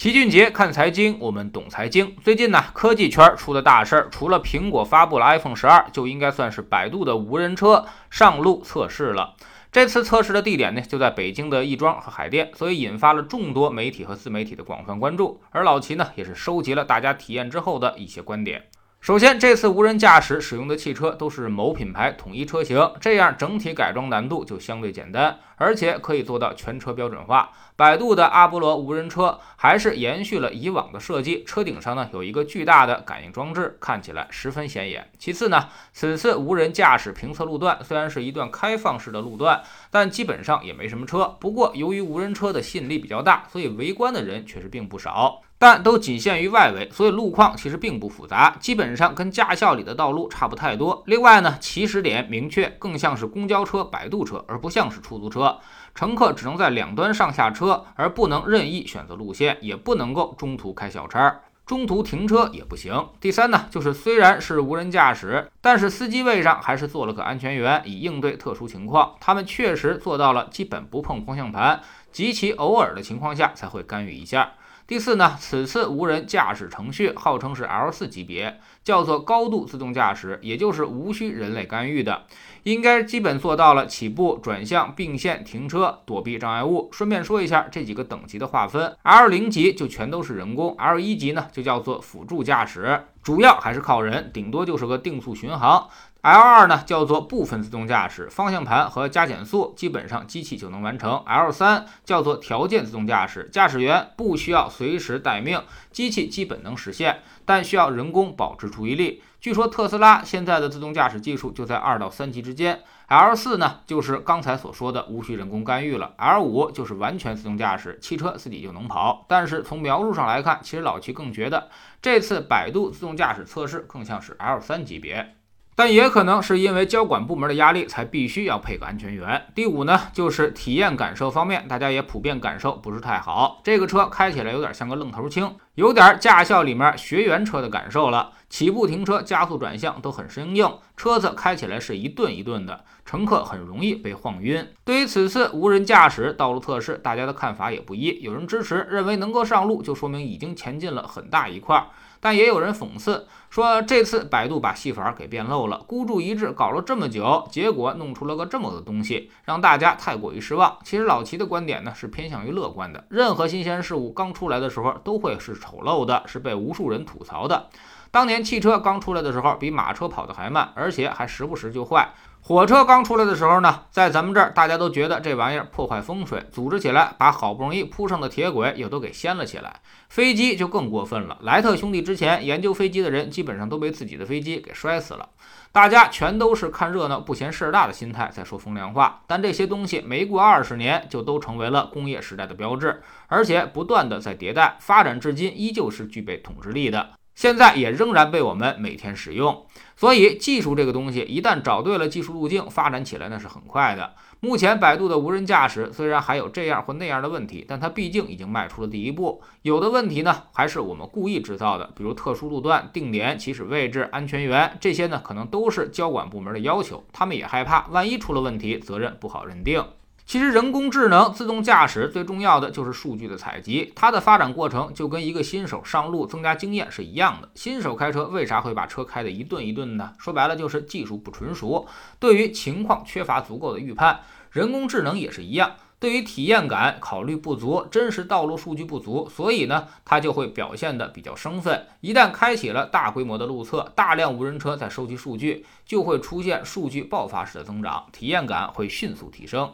齐俊杰看财经，我们懂财经。最近呢，科技圈出的大事儿，除了苹果发布了 iPhone 十二，就应该算是百度的无人车上路测试了。这次测试的地点呢，就在北京的亦庄和海淀，所以引发了众多媒体和自媒体的广泛关注。而老齐呢，也是收集了大家体验之后的一些观点。首先，这次无人驾驶使用的汽车都是某品牌统一车型，这样整体改装难度就相对简单，而且可以做到全车标准化。百度的阿波罗无人车还是延续了以往的设计，车顶上呢有一个巨大的感应装置，看起来十分显眼。其次呢，此次无人驾驶评测路段虽然是一段开放式的路段，但基本上也没什么车。不过由于无人车的吸引力比较大，所以围观的人确实并不少。但都仅限于外围，所以路况其实并不复杂，基本上跟驾校里的道路差不太多。另外呢，起始点明确，更像是公交车、摆渡车，而不像是出租车。乘客只能在两端上下车，而不能任意选择路线，也不能够中途开小差，中途停车也不行。第三呢，就是虽然是无人驾驶，但是司机位上还是做了个安全员，以应对特殊情况。他们确实做到了基本不碰方向盘，极其偶尔的情况下才会干预一下。第四呢，此次无人驾驶程序号称是 L 四级别，叫做高度自动驾驶，也就是无需人类干预的，应该基本做到了起步、转向、并线、停车、躲避障碍物。顺便说一下这几个等级的划分，L 零级就全都是人工，L 一级呢就叫做辅助驾驶，主要还是靠人，顶多就是个定速巡航。L 二呢叫做部分自动驾驶，方向盘和加减速基本上机器就能完成。L 三叫做条件自动驾驶，驾驶员不需要随时待命，机器基本能实现，但需要人工保持注意力。据说特斯拉现在的自动驾驶技术就在二到三级之间。L 四呢就是刚才所说的无需人工干预了。L 五就是完全自动驾驶，汽车自己就能跑。但是从描述上来看，其实老齐更觉得这次百度自动驾驶测试更像是 L 三级别。但也可能是因为交管部门的压力，才必须要配个安全员。第五呢，就是体验感受方面，大家也普遍感受不是太好。这个车开起来有点像个愣头青，有点驾校里面学员车的感受了。起步、停车、加速、转向都很生硬，车子开起来是一顿一顿的，乘客很容易被晃晕。对于此次无人驾驶道路测试，大家的看法也不一，有人支持，认为能够上路就说明已经前进了很大一块。但也有人讽刺说，这次百度把戏法给变漏了，孤注一掷搞了这么久，结果弄出了个这么个东西，让大家太过于失望。其实老齐的观点呢是偏向于乐观的，任何新鲜事物刚出来的时候都会是丑陋的，是被无数人吐槽的。当年汽车刚出来的时候，比马车跑得还慢，而且还时不时就坏。火车刚出来的时候呢，在咱们这儿大家都觉得这玩意儿破坏风水，组织起来把好不容易铺上的铁轨又都给掀了起来。飞机就更过分了，莱特兄弟之前研究飞机的人基本上都被自己的飞机给摔死了。大家全都是看热闹不嫌事儿大的心态在说风凉话，但这些东西没过二十年就都成为了工业时代的标志，而且不断的在迭代发展，至今依旧是具备统治力的。现在也仍然被我们每天使用，所以技术这个东西一旦找对了技术路径，发展起来那是很快的。目前百度的无人驾驶虽然还有这样或那样的问题，但它毕竟已经迈出了第一步。有的问题呢，还是我们故意制造的，比如特殊路段、定点、起始位置、安全员这些呢，可能都是交管部门的要求，他们也害怕万一出了问题，责任不好认定。其实，人工智能自动驾驶最重要的就是数据的采集。它的发展过程就跟一个新手上路增加经验是一样的。新手开车为啥会把车开得一顿一顿的？说白了就是技术不纯熟，对于情况缺乏足够的预判。人工智能也是一样，对于体验感考虑不足，真实道路数据不足，所以呢，它就会表现得比较生分。一旦开启了大规模的路测，大量无人车在收集数据，就会出现数据爆发式的增长，体验感会迅速提升。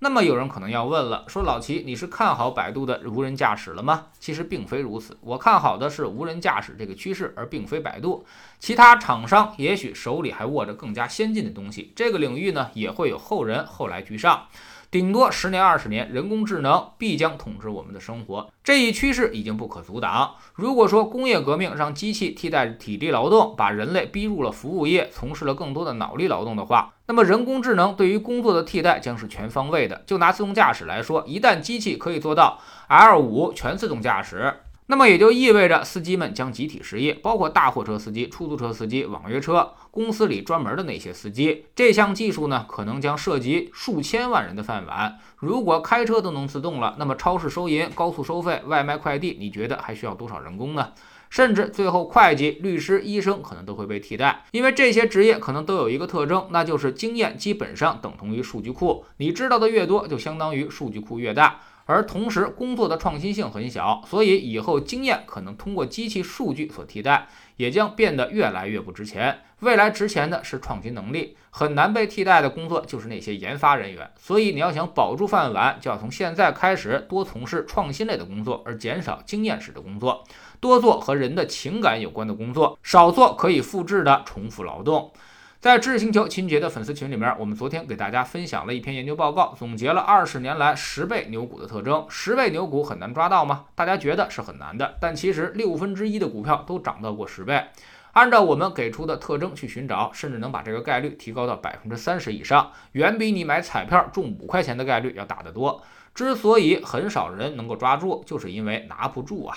那么有人可能要问了，说老齐，你是看好百度的无人驾驶了吗？其实并非如此，我看好的是无人驾驶这个趋势，而并非百度。其他厂商也许手里还握着更加先进的东西，这个领域呢也会有后人后来居上。顶多十年二十年，人工智能必将统治我们的生活，这一趋势已经不可阻挡。如果说工业革命让机器替代体力劳动，把人类逼入了服务业，从事了更多的脑力劳动的话，那么人工智能对于工作的替代将是全方位的。就拿自动驾驶来说，一旦机器可以做到 L 五全自动驾驶。那么也就意味着司机们将集体失业，包括大货车司机、出租车司机、网约车公司里专门的那些司机。这项技术呢，可能将涉及数千万人的饭碗。如果开车都能自动了，那么超市收银、高速收费、外卖快递，你觉得还需要多少人工呢？甚至最后，会计、律师、医生可能都会被替代，因为这些职业可能都有一个特征，那就是经验基本上等同于数据库。你知道的越多，就相当于数据库越大。而同时，工作的创新性很小，所以以后经验可能通过机器数据所替代，也将变得越来越不值钱。未来值钱的是创新能力，很难被替代的工作就是那些研发人员。所以你要想保住饭碗，就要从现在开始多从事创新类的工作，而减少经验式的工作，多做和人的情感有关的工作，少做可以复制的重复劳动。在知识星球秦杰的粉丝群里面，我们昨天给大家分享了一篇研究报告，总结了二十年来十倍牛股的特征。十倍牛股很难抓到吗？大家觉得是很难的，但其实六分之一的股票都涨到过十倍。按照我们给出的特征去寻找，甚至能把这个概率提高到百分之三十以上，远比你买彩票中五块钱的概率要大得多。之所以很少人能够抓住，就是因为拿不住啊。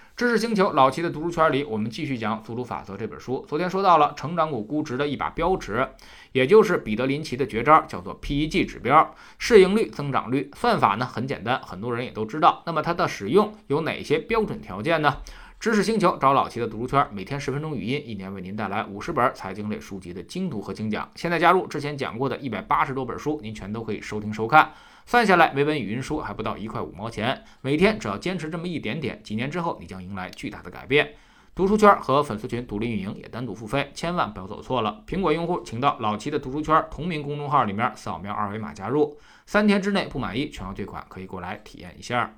知识星球老齐的读书圈里，我们继续讲《祖鲁法则》这本书。昨天说到了成长股估值的一把标尺，也就是彼得林奇的绝招，叫做 PEG 指标，市盈率、增长率。算法呢很简单，很多人也都知道。那么它的使用有哪些标准条件呢？知识星球找老齐的读书圈，每天十分钟语音，一年为您带来五十本财经类书籍的精读和精讲。现在加入之前讲过的一百八十多本书，您全都可以收听收看。算下来，每本语音书还不到一块五毛钱。每天只要坚持这么一点点，几年之后你将迎来巨大的改变。读书圈和粉丝群独立运营，也单独付费，千万不要走错了。苹果用户请到老齐的读书圈同名公众号里面扫描二维码加入，三天之内不满意全额退款，可以过来体验一下。